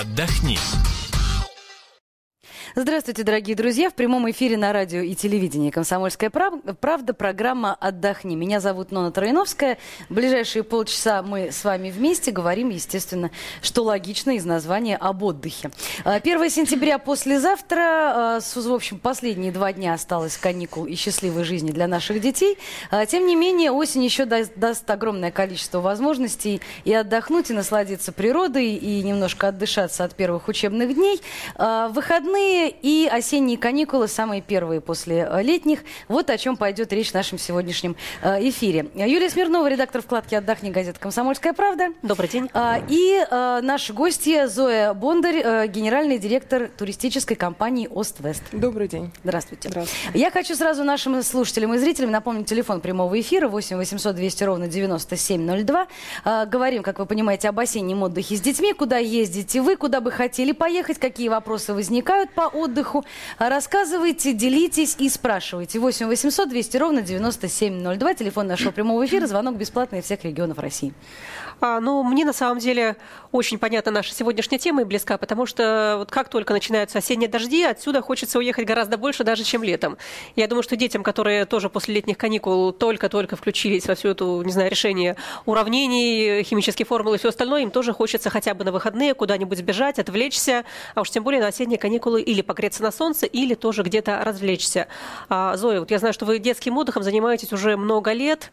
Отдохни. Здравствуйте, дорогие друзья. В прямом эфире на радио и телевидении «Комсомольская правда» программа «Отдохни». Меня зовут Нона Троиновская. В ближайшие полчаса мы с вами вместе говорим, естественно, что логично из названия об отдыхе. 1 а, сентября послезавтра, а, в общем, последние два дня осталось каникул и счастливой жизни для наших детей. А, тем не менее, осень еще даст огромное количество возможностей и отдохнуть, и насладиться природой, и немножко отдышаться от первых учебных дней. Выходные и осенние каникулы, самые первые после э, летних. Вот о чем пойдет речь в нашем сегодняшнем э, эфире. Юлия Смирнова, редактор вкладки «Отдохни» газеты «Комсомольская правда». Добрый день. А, и э, наши гости Зоя Бондарь, генеральный директор туристической компании «Ост-Вест». Добрый день. Здравствуйте. Здравствуйте. Я хочу сразу нашим слушателям и зрителям напомнить телефон прямого эфира 8 800 200 ровно 9702. Говорим, как вы понимаете, об осеннем отдыхе с детьми. Куда ездите вы, куда бы хотели поехать, какие вопросы возникают по отдыху. Рассказывайте, делитесь и спрашивайте. 8 800 200 ровно 9702. Телефон нашего прямого эфира. Звонок бесплатный из всех регионов России. А, ну, мне на самом деле очень понятна наша сегодняшняя тема и близка, потому что вот как только начинаются осенние дожди, отсюда хочется уехать гораздо больше даже, чем летом. Я думаю, что детям, которые тоже после летних каникул только-только включились во всю эту, не знаю, решение уравнений, химические формулы и все остальное, им тоже хочется хотя бы на выходные куда-нибудь сбежать, отвлечься, а уж тем более на осенние каникулы или погреться на солнце, или тоже где-то развлечься. А, Зоя, вот я знаю, что вы детским отдыхом занимаетесь уже много лет.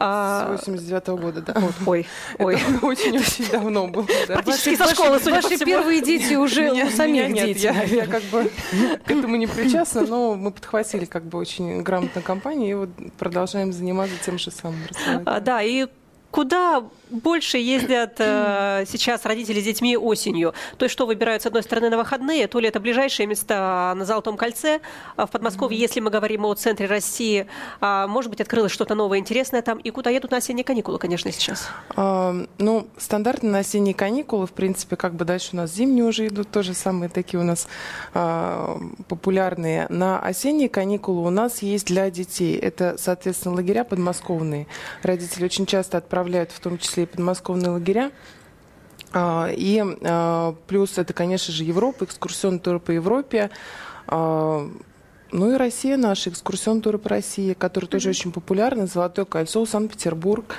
А... С 89 -го года, да. Вот, ой, ой. Очень-очень давно было. Да. Практически со школы, судя Ваши первые дети уже у самих нет, дети. Я, я как бы к этому не причастна, но мы подхватили как бы очень грамотно компанию и вот продолжаем заниматься тем же самым. А, да, и куда больше ездят э, сейчас родители с детьми осенью. То есть что выбирают с одной стороны на выходные, то ли это ближайшие места на Золотом кольце а в Подмосковье, mm-hmm. если мы говорим о центре России, а, может быть, открылось что-то новое, интересное там, и куда едут на осенние каникулы, конечно, сейчас? А, ну, стандартно на осенние каникулы, в принципе, как бы дальше у нас зимние уже идут, тоже самые такие у нас а, популярные. На осенние каникулы у нас есть для детей, это, соответственно, лагеря подмосковные. Родители очень часто отправляют в том числе и подмосковные лагеря. А, и а, плюс это, конечно же, Европа, экскурсионный тур по Европе. А, ну и Россия наша, экскурсионный тур по России, который тоже очень популярный. Золотое кольцо, Санкт-Петербург.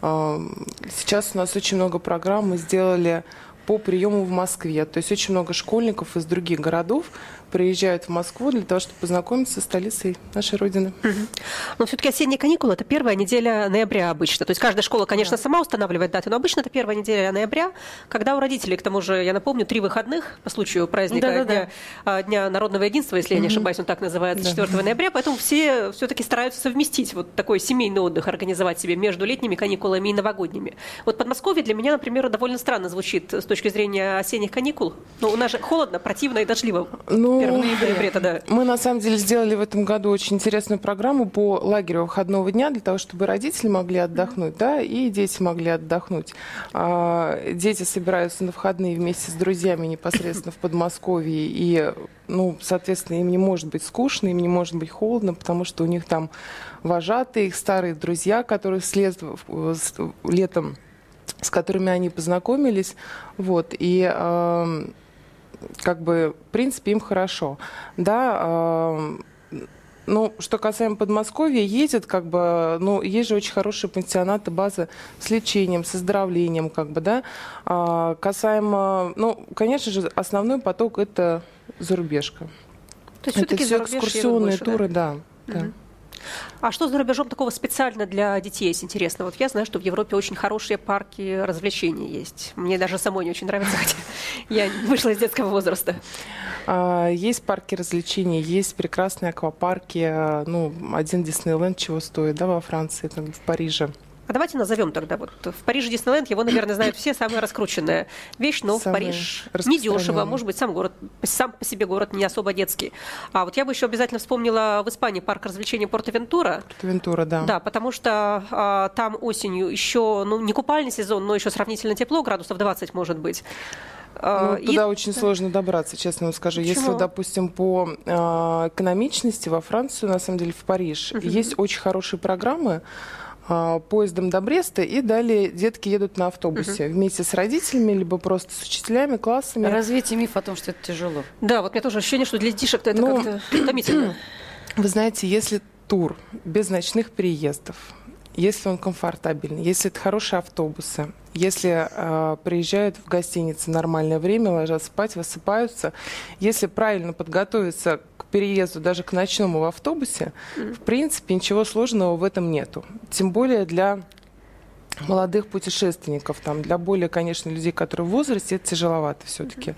Сейчас у нас очень много программ мы сделали по приему в Москве. То есть очень много школьников из других городов приезжают в Москву для того, чтобы познакомиться с столицей нашей Родины. Угу. Но все-таки осенние каникулы – это первая неделя ноября обычно. То есть каждая школа, конечно, да. сама устанавливает даты, но обычно это первая неделя ноября, когда у родителей, к тому же, я напомню, три выходных по случаю праздника да, да, Дня, да. Дня народного единства, если угу. я не ошибаюсь, он так называется, 4 да. ноября, поэтому все все-таки стараются совместить вот такой семейный отдых, организовать себе между летними каникулами и новогодними. Вот Подмосковье для меня, например, довольно странно звучит с точки зрения осенних каникул. Но у нас же холодно, противно и дождливо. Ну, 1 ноября тогда. Мы на самом деле сделали в этом году очень интересную программу по лагерю выходного дня для того, чтобы родители могли отдохнуть, да, и дети могли отдохнуть. А, дети собираются на выходные вместе с друзьями непосредственно в Подмосковье, и, ну, соответственно, им не может быть скучно, им не может быть холодно, потому что у них там вожатые, их старые друзья, которые след летом с которыми они познакомились, вот, и э, как бы, в принципе, им хорошо. Да, э, ну, что касаемо Подмосковья, ездят, как бы, ну, есть же очень хорошие пансионаты, базы с лечением, с оздоровлением, как бы, да. А, касаемо, ну, конечно же, основной поток это зарубежка. То есть это все экскурсионные больше, туры, да. да. Угу. А что за рубежом такого специально для детей есть интересно? Вот я знаю, что в Европе очень хорошие парки развлечений есть. Мне даже самой не очень нравится, хотя я вышла из детского возраста. А, есть парки развлечений, есть прекрасные аквапарки. Ну, один Диснейленд чего стоит, да, во Франции, там, в Париже. А давайте назовем тогда. Вот в Париже Диснейленд, его, наверное, знают все, самая раскрученная вещь, но в Париж недешево, может быть, сам город, сам по себе город не особо детский. А вот я бы еще обязательно вспомнила в Испании парк развлечений Порто-Вентура. Порто-Вентура, да. Да, потому что а, там осенью еще, ну, не купальный сезон, но еще сравнительно тепло, градусов 20 может быть. А, ну, туда и... очень сложно добраться, честно вам скажу. Почему? Если, допустим, по э, экономичности во Францию, на самом деле, в Париж, угу. есть очень хорошие программы, а, поездом до Бреста, и далее детки едут на автобусе угу. вместе с родителями, либо просто с учителями, классами. Развейте миф о том, что это тяжело. Да, вот у меня тоже ощущение, что для детишек это ну, как-то утомительно. Вы знаете, если тур без ночных переездов, если он комфортабельный, если это хорошие автобусы, если э, приезжают в гостиницы нормальное время, ложатся спать, высыпаются, если правильно подготовиться к переезду даже к ночному в автобусе, mm. в принципе ничего сложного в этом нету. Тем более для молодых путешественников, там, для более, конечно, людей, которые в возрасте, это тяжеловато все-таки.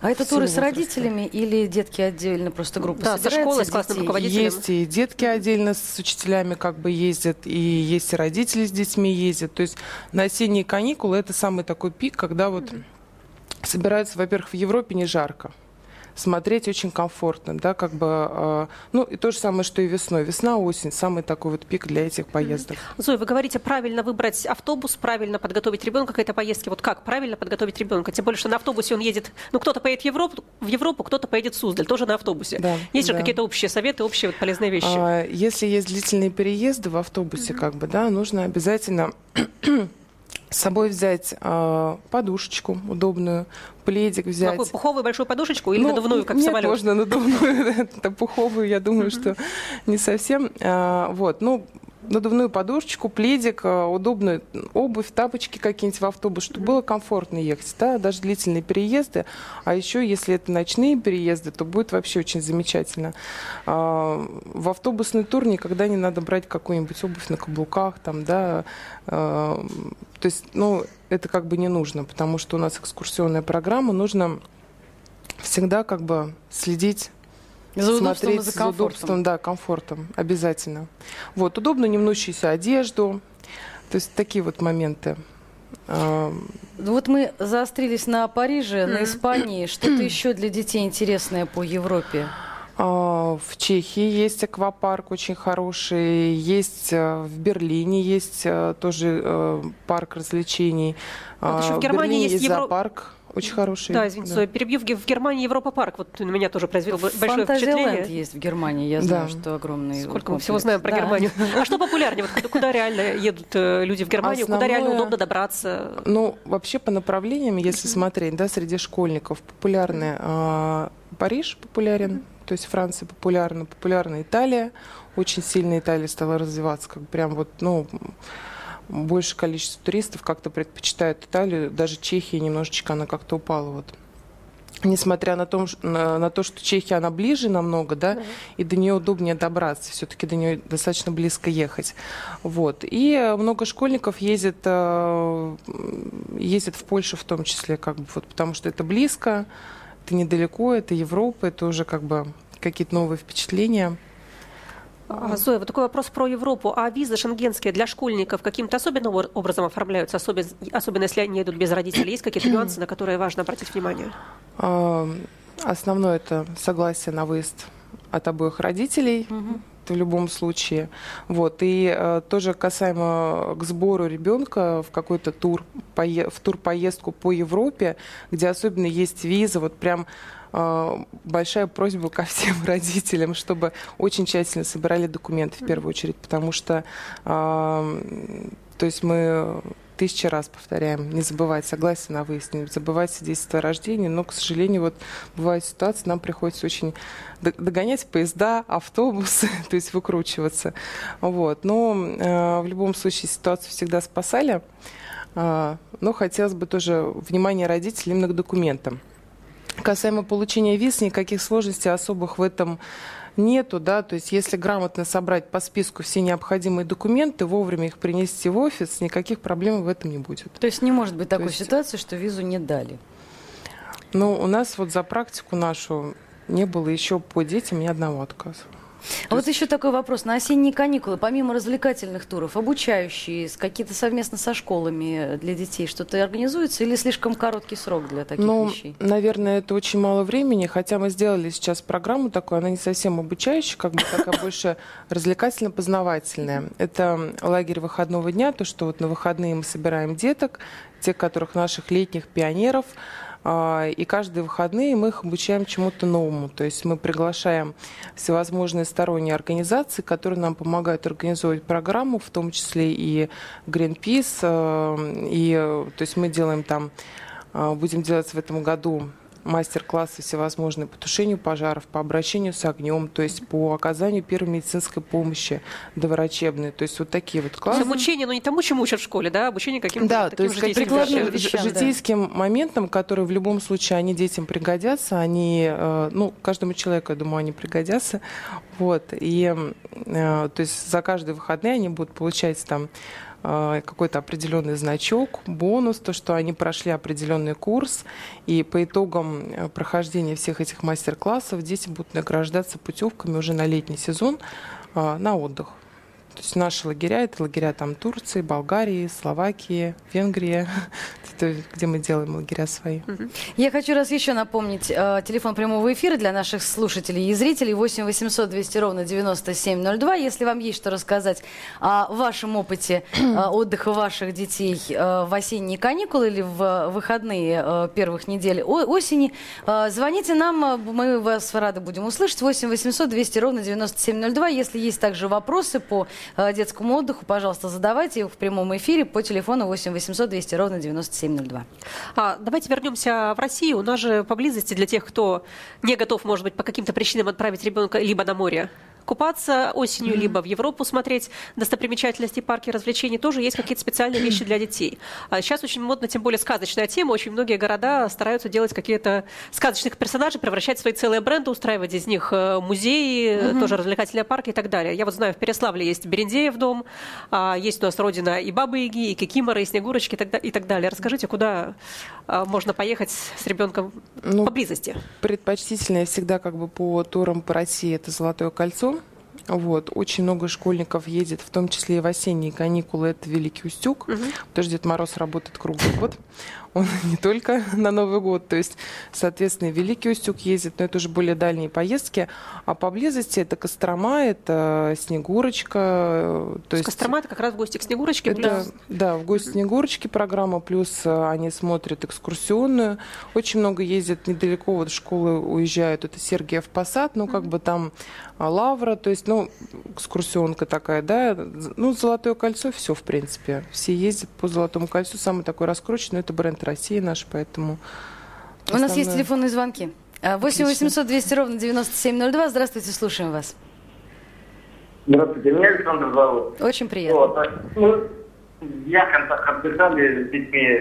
А это туры с родителями или детки отдельно, просто группа Да, со школой, с классным руководителем. Есть и детки отдельно с учителями как бы ездят, и есть и родители с детьми ездят. То есть на осенние каникулы это самый такой пик, когда вот собираются, во-первых, в Европе не жарко смотреть очень комфортно, да, как бы, э, ну, и то же самое, что и весной. Весна, осень, самый такой вот пик для этих поездок. Зоя, вы говорите, правильно выбрать автобус, правильно подготовить ребенка к этой поездке. Вот как правильно подготовить ребенка? Тем более, что на автобусе он едет, ну, кто-то поедет в Европу, в Европу кто-то поедет в Суздаль, тоже на автобусе. Да, есть да. же какие-то общие советы, общие вот полезные вещи? А, если есть длительные переезды в автобусе, mm-hmm. как бы, да, нужно обязательно с собой взять э, подушечку удобную, пледик взять. Какую, пуховую большую подушечку или ну, надувную, как нет, можно надувную, это пуховую, я думаю, что не совсем. А, вот, ну, надувную подушечку, пледик, э, удобную обувь, тапочки какие-нибудь в автобус, чтобы было комфортно ехать, да, даже длительные переезды. А еще, если это ночные переезды, то будет вообще очень замечательно. А, в автобусный тур никогда не надо брать какую-нибудь обувь на каблуках, там, да. А, то есть, ну, это как бы не нужно, потому что у нас экскурсионная программа, нужно всегда как бы следить за смотреть за, за удобством, да, комфортом, обязательно. Вот, удобно не мнущуюся одежду, то есть такие вот моменты. Вот мы заострились на Париже, на Испании. Что-то еще для детей интересное по Европе? А, в Чехии есть аквапарк очень хороший, есть э, в Берлине есть э, тоже э, парк развлечений. Вот еще в Германии Берлине есть, есть Евро... зоопарк. Очень хороший. Да, извините, да. перебью. В Германии Европа парк. Вот на меня тоже произвел большое впечатление. есть в Германии. Я знаю, да. что огромный Сколько комплекс. мы всего знаем про да. Германию. А что популярнее? Вот куда реально едут э, люди в Германию? Основное... Куда реально удобно добраться? Ну, вообще по направлениям, если смотреть, да, среди школьников популярны э, Париж популярен, то есть Франция популярна, популярна Италия. Очень сильно Италия стала развиваться, как прям вот, ну, большее количество туристов как-то предпочитают Италию, даже Чехия немножечко она как-то упала вот. Несмотря на, том, на, на то, что Чехия, она ближе намного, да, mm-hmm. и до нее удобнее добраться, все-таки до нее достаточно близко ехать. Вот. И много школьников ездят, э, ездят в Польшу в том числе, как бы, вот, потому что это близко, это недалеко, это Европа, это уже как бы какие-то новые впечатления. А, Зоя, вот такой вопрос про Европу. А визы шенгенские для школьников каким-то особенным образом оформляются, особенно, особенно если они идут без родителей? Есть какие-то нюансы, на которые важно обратить внимание? А, основное это согласие на выезд от обоих родителей. в любом случае. Вот. И э, тоже касаемо к сбору ребенка в какой-то тур, пое- в тур-поездку по Европе, где особенно есть виза, вот прям большая просьба ко всем родителям, чтобы очень тщательно собирали документы в первую очередь, потому что а, то есть мы тысячи раз повторяем, не забывать согласие на выезд, не забывать свидетельство о рождении, но, к сожалению, вот бывают ситуации, нам приходится очень догонять поезда, автобусы, то есть выкручиваться. Вот. Но э, в любом случае ситуацию всегда спасали. Э, но хотелось бы тоже внимание родителей именно к документам. Касаемо получения виз, никаких сложностей особых в этом нету, да, то есть если грамотно собрать по списку все необходимые документы, вовремя их принести в офис, никаких проблем в этом не будет. То есть не может быть такой есть... ситуации, что визу не дали? Ну, у нас вот за практику нашу не было еще по детям ни одного отказа. А вот еще такой вопрос. На осенние каникулы, помимо развлекательных туров, обучающие, какие-то совместно со школами для детей что-то организуется или слишком короткий срок для таких ну, вещей? наверное, это очень мало времени, хотя мы сделали сейчас программу такую, она не совсем обучающая, как бы такая больше развлекательно-познавательная. Это лагерь выходного дня, то, что вот на выходные мы собираем деток, тех, которых наших летних пионеров, и каждые выходные мы их обучаем чему-то новому. То есть мы приглашаем всевозможные сторонние организации, которые нам помогают организовывать программу, в том числе и Greenpeace. Э, и, то есть мы делаем там, э, будем делать в этом году мастер-классы всевозможные по тушению пожаров, по обращению с огнем, то есть по оказанию первой медицинской помощи доврачебной. То есть вот такие вот классы. Обучение, но не тому, чему учат в школе, да, обучение каким-то да, таким то есть прикладным вещам, житейским да. моментам, которые в любом случае они детям пригодятся, они, э, ну, каждому человеку, я думаю, они пригодятся. Вот. И э, то есть за каждые выходные они будут получать там какой-то определенный значок, бонус, то, что они прошли определенный курс, и по итогам э, прохождения всех этих мастер-классов дети будут награждаться путевками уже на летний сезон э, на отдых. То есть наши лагеря, это лагеря там Турции, Болгарии, Словакии, Венгрии, где мы делаем лагеря свои. Я хочу раз еще напомнить э, телефон прямого эфира для наших слушателей и зрителей 8 800 200 ровно 9702. Если вам есть что рассказать о вашем опыте э, отдыха ваших детей э, в осенние каникулы или в выходные первых недель осени, звоните нам, мы вас рады будем услышать. 8 800 200 ровно 9702. Если есть также вопросы по детскому отдыху, пожалуйста, задавайте их в прямом эфире по телефону 8 800 200 ровно 9702. А, давайте вернемся в Россию. У нас же поблизости для тех, кто не готов, может быть, по каким-то причинам отправить ребенка либо на море, купаться осенью, либо в Европу смотреть достопримечательности, парки развлечений, тоже есть какие-то специальные вещи для детей. А сейчас очень модно, тем более сказочная тема. Очень многие города стараются делать какие-то сказочных персонажей, превращать в свои целые бренды, устраивать из них э, музеи, mm-hmm. тоже развлекательные парки и так далее. Я вот знаю, в Переславле есть Берендеев дом, а есть у нас родина и Бабы Яги, и Кикиморы, и Снегурочки и так далее. Расскажите, куда можно поехать с ребенком ну, поблизости? Предпочтительнее всегда как бы по турам по России это Золотое кольцо. Вот. Очень много школьников едет, в том числе и в осенние каникулы. Это Великий Устюг, угу. потому что Дед Мороз работает круглый год он не только на Новый год, то есть, соответственно, Великий Устюг ездит, но это уже более дальние поездки, а поблизости это Кострома, это Снегурочка. То есть Кострома это как раз в гости к Снегурочке? Это, да. да, в гости к Снегурочке программа, плюс э, они смотрят экскурсионную. Очень много ездят недалеко от школы, уезжают, это Сергиев Посад, ну, как бы там а, Лавра, то есть, ну, экскурсионка такая, да, ну, Золотое кольцо, все, в принципе. Все ездят по Золотому кольцу, самый такой раскрученный, это бренд России наш, поэтому... У нас есть телефонные звонки. 8 800 200 ровно 9702. Здравствуйте, слушаем вас. Здравствуйте, меня Александр зовут. Очень приятно. Вот, а, ну, я контакт отдыхали с детьми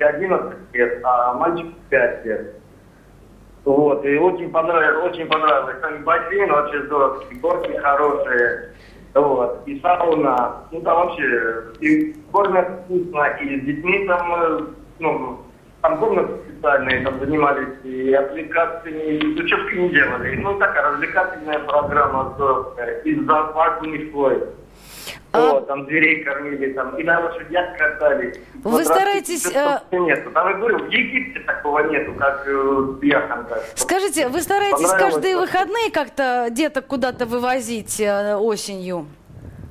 11 лет, а мальчик 5 лет. Вот, и очень понравилось, очень понравилось. Там бассейн вообще здоровский, горки хорошие. Вот, и сауна, ну там вообще и кормят вкусно, и с детьми там э, ну, там комнаты специальные, там занимались и аппликациями, и учебки не делали. Ну, такая развлекательная программа здоровская. И зоопарк у них свой. А... Вот, там зверей кормили, там, и на лошадях катались. Вы стараетесь... А... Нету. Там, я говорю, в Египте такого нету, как э, в Яхонтах. Скажите, вы стараетесь каждые выходные как-то деток куда-то вывозить э, осенью?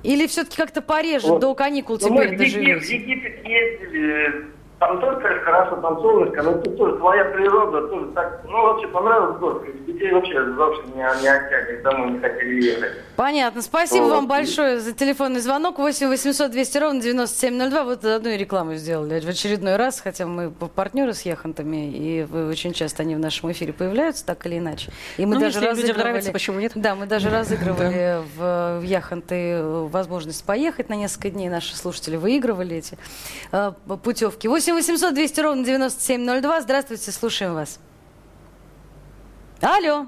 Или все-таки как-то пореже, вот. до каникул ну, теперь мы доживете? в Египет ездили, там только хорошо, солнышко, но тут тоже своя природа, тоже так, ну, вообще понравилось город. Детей вообще вообще не, не оттягивали, домой не хотели ехать. Понятно. Спасибо вот. вам большое за телефонный звонок. 8 800 200 ровно 9702. Вот одну рекламу сделали в очередной раз, хотя мы партнеры с Яхонтами, и очень часто они в нашем эфире появляются, так или иначе. И мы ну, даже разыгрывали... нравится, почему нет? Да, мы даже разыгрывали в, в Яхонты возможность поехать на несколько дней. Наши слушатели выигрывали эти э, путевки. 8 8 800 200 ровно 9702. Здравствуйте, слушаем вас. Алло.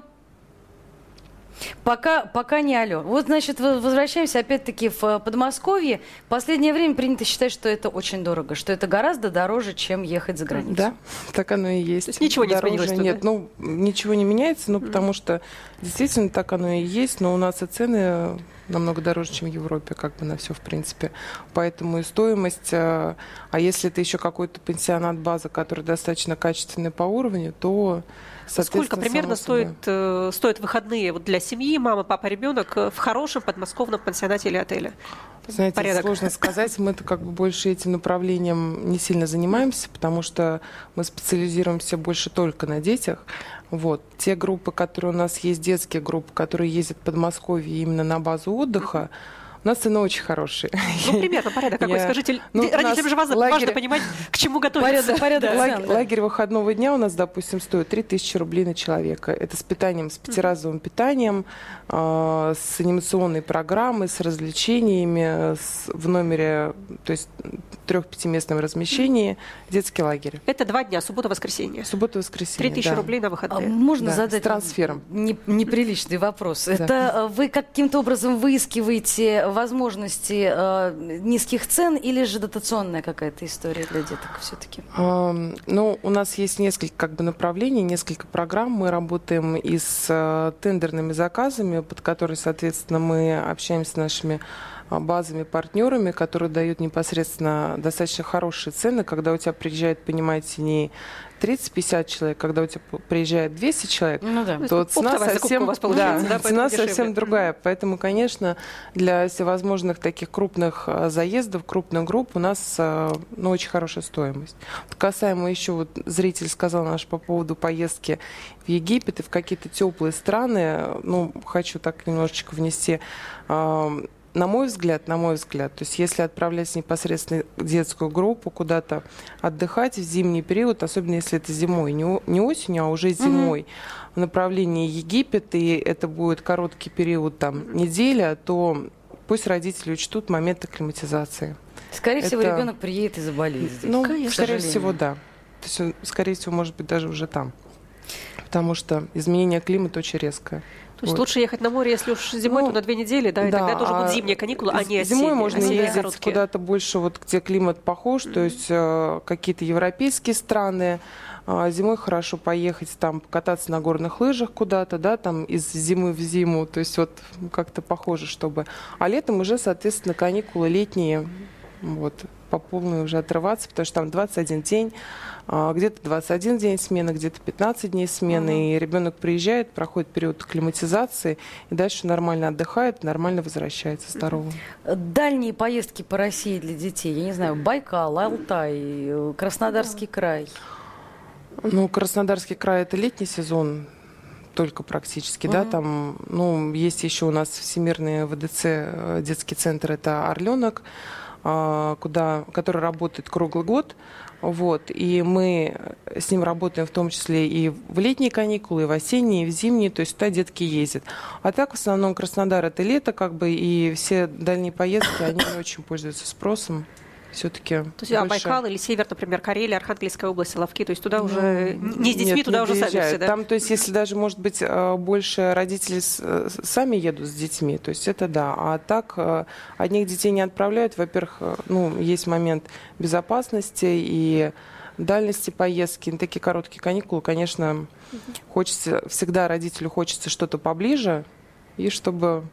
Пока, пока не алло. Вот, значит, возвращаемся опять-таки в Подмосковье. В последнее время принято считать, что это очень дорого, что это гораздо дороже, чем ехать за границу. Да, так оно и есть. То есть ничего не дороже, изменилось? Нет, ну, ничего не меняется, ну, mm потому что действительно так оно и есть, но у нас и цены намного дороже, чем в Европе, как бы на все, в принципе. Поэтому и стоимость, э, а если это еще какой-то пенсионат база, который достаточно качественный по уровню, то Сколько примерно стоит, э, стоят выходные вот для семьи, мама, папа, ребенок э, в хорошем подмосковном пансионате или отеле? Знаете, порядок? сложно сказать. Мы-то как бы больше этим направлением не сильно занимаемся, потому что мы специализируемся больше только на детях. Вот. Те группы, которые у нас есть, детские группы, которые ездят в Подмосковье именно на базу отдыха, mm-hmm у нас цены очень хорошие. Ну, примерно порядок какой? Я... Скажите, ну, родителям же важно, лагерь... важно понимать, к чему готовиться. Порядок, порядок. Да. Лагерь, лагерь выходного дня у нас, допустим, стоит 3000 рублей на человека. Это с питанием, с пятиразовым питанием, э, с анимационной программой, с развлечениями, с, в номере, то есть трех-пятиместном размещении, детский лагерь. Это два дня, суббота-воскресенье. Суббота-воскресенье, 3000 да. рублей на выходные. А можно да, задать с трансфером. Не, неприличный вопрос. Да. Это э, вы каким-то образом выискиваете возможности э, низких цен или же дотационная какая-то история для деток все-таки? Ну, у нас есть несколько как бы направлений, несколько программ. Мы работаем и с э, тендерными заказами, под которые, соответственно, мы общаемся с нашими а, базовыми партнерами, которые дают непосредственно достаточно хорошие цены, когда у тебя приезжает, понимаете, не 30-50 человек, когда у тебя приезжает 200 человек, ну, да. то цена совсем, да, да, цена совсем другая. Поэтому, конечно, для всевозможных таких крупных а, заездов, крупных групп у нас а, ну, очень хорошая стоимость. Вот касаемо еще, вот зритель сказал наш по поводу поездки в Египет и в какие-то теплые страны, ну, хочу так немножечко внести на мой взгляд, на мой взгляд, то есть если отправлять непосредственно детскую группу куда-то отдыхать в зимний период, особенно если это зимой, не, не осенью, а уже зимой, mm-hmm. в направлении Египет, и это будет короткий период, там, неделя, то пусть родители учтут момент акклиматизации. Скорее это... всего, ребенок приедет и заболеет здесь. Ну, Конечно. скорее всего, да. То есть, скорее всего, может быть, даже уже там. Потому что изменение климата очень резкое. То есть вот. лучше ехать на море, если уж зимой, ну, то на две недели, да, и да, тогда тоже а будут зимние каникулы, а не осенние. Зимой можно осенние ездить короткие. куда-то больше, вот где климат похож, mm-hmm. то есть э, какие-то европейские страны. Э, зимой хорошо поехать там кататься на горных лыжах куда-то, да, там из зимы в зиму, то есть вот как-то похоже, чтобы. А летом уже, соответственно, каникулы летние, вот, по полной уже отрываться, потому что там 21 день а, где-то 21 день смены, где-то 15 дней смены, uh и ребенок приезжает, проходит период акклиматизации, и дальше нормально отдыхает, нормально возвращается здоровым. Дальние поездки по России для детей, я не знаю, Байкал, Алтай, Краснодарский край. Ну, Краснодарский край это летний сезон, только практически, uh да, там, ну, есть еще у нас всемирный ВДЦ, э, детский центр, это Орленок, куда, который работает круглый год. Вот, и мы с ним работаем в том числе и в летние каникулы, и в осенние, и в зимние, то есть туда детки ездят. А так в основном Краснодар это лето, как бы, и все дальние поездки, они не очень пользуются спросом все-таки. То есть, а больше... а Байкал или Север, например, Карелия, Архангельская область, Соловки, то есть туда ну, уже не с детьми, нет, туда уже доезжают. сами все, да? Там, то есть, если даже, может быть, э, больше родители сами едут с детьми, то есть это да. А так э, одних детей не отправляют. Во-первых, э, ну, есть момент безопасности и дальности поездки, на такие короткие каникулы, конечно, хочется, всегда родителю хочется что-то поближе, и чтобы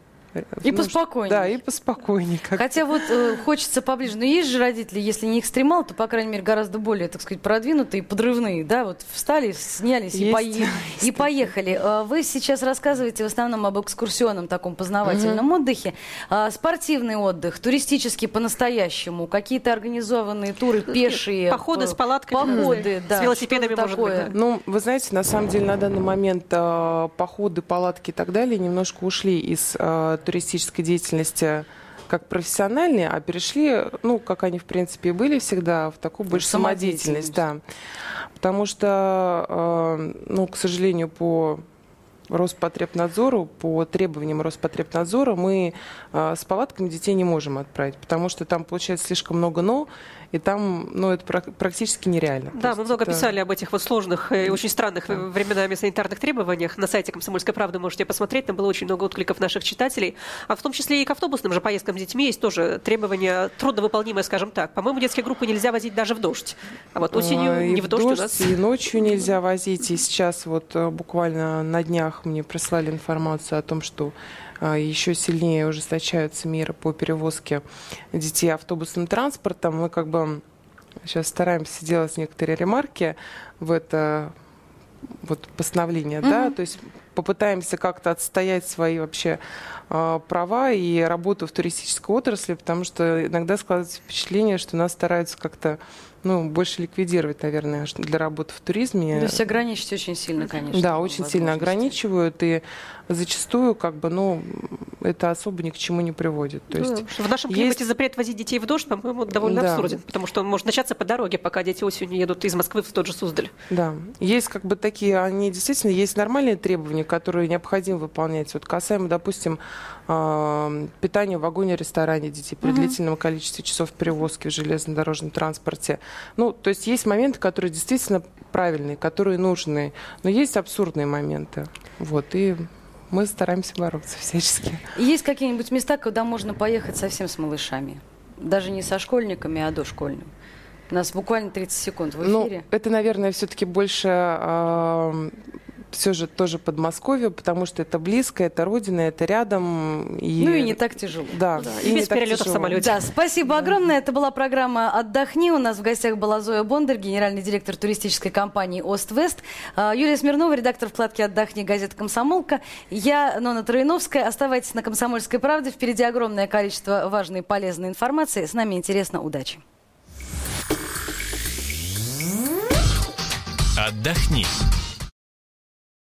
и ну, поспокойнее. Да, и поспокойнее. Хотя вот э, хочется поближе. Но есть же родители, если не экстремал, то, по крайней мере, гораздо более, так сказать, продвинутые, подрывные. Да, вот встали, снялись и, пои- и поехали. А вы сейчас рассказываете в основном об экскурсионном таком познавательном mm-hmm. отдыхе. А, спортивный отдых, туристический по-настоящему, какие-то организованные туры пешие. Походы с палатками. Походы, да. С велосипедами, может такое? быть. Да? Ну, вы знаете, на самом деле на данный момент э, походы, палатки и так далее немножко ушли из э, туристической деятельности как профессиональные, а перешли, ну, как они, в принципе, были всегда, в такую больше самодеятельность, да. Потому что, э, ну, к сожалению, по Роспотребнадзору, по требованиям Роспотребнадзора мы э, с палатками детей не можем отправить, потому что там получается слишком много «но», и там, ну, это практически нереально. Да, мы много это... писали об этих вот сложных и очень странных да. временами санитарных требованиях. На сайте «Комсомольской правды» можете посмотреть, там было очень много откликов наших читателей. А в том числе и к автобусным же поездкам с детьми есть тоже требования трудновыполнимые, скажем так. По-моему, детские группы нельзя возить даже в дождь. А вот осенью а, не в дождь, дождь у нас... И ночью нельзя возить. И сейчас вот э, буквально на днях мне прислали информацию о том, что еще сильнее ужесточаются меры по перевозке детей автобусным транспортом. Мы как бы сейчас стараемся делать некоторые ремарки в это вот постановление, mm-hmm. да, то есть попытаемся как-то отстоять свои вообще э, права и работу в туристической отрасли, потому что иногда складывается впечатление, что нас стараются как-то ну, больше ликвидировать, наверное, для работы в туризме. То есть ограничить очень сильно, конечно. Да, очень сильно ограничивают, и зачастую, как бы, ну, это особо ни к чему не приводит. То есть в нашем климате есть... запрет возить детей в дождь, по-моему, довольно да. абсурден, потому что он может начаться по дороге, пока дети осенью едут из Москвы в тот же Суздаль. Да, есть как бы такие, они действительно, есть нормальные требования, которые необходимо выполнять. Вот касаемо, допустим, э, питания в вагоне-ресторане детей при угу. длительном количестве часов перевозки в железнодорожном транспорте. Ну, то есть есть моменты, которые действительно правильные, которые нужные, но есть абсурдные моменты. Вот, и мы стараемся бороться всячески. Есть какие-нибудь места, куда можно поехать совсем с малышами? Даже не со школьниками, а дошкольными? У нас буквально 30 секунд в ну, эфире. Ну, это, наверное, все-таки больше э, все же тоже Подмосковье, потому что это близко, это родина, это рядом. И... Ну и не так тяжело. Да, да и, и без перелета в самолете. Да, спасибо да. огромное. Это была программа «Отдохни». У нас в гостях была Зоя Бондарь, генеральный директор туристической компании «Ост-Вест». А, Юлия Смирнова, редактор вкладки «Отдохни» газеты «Комсомолка». Я, Нона Троиновская. Оставайтесь на «Комсомольской правде». Впереди огромное количество важной и полезной информации. С нами интересно. Удачи. Отдохни.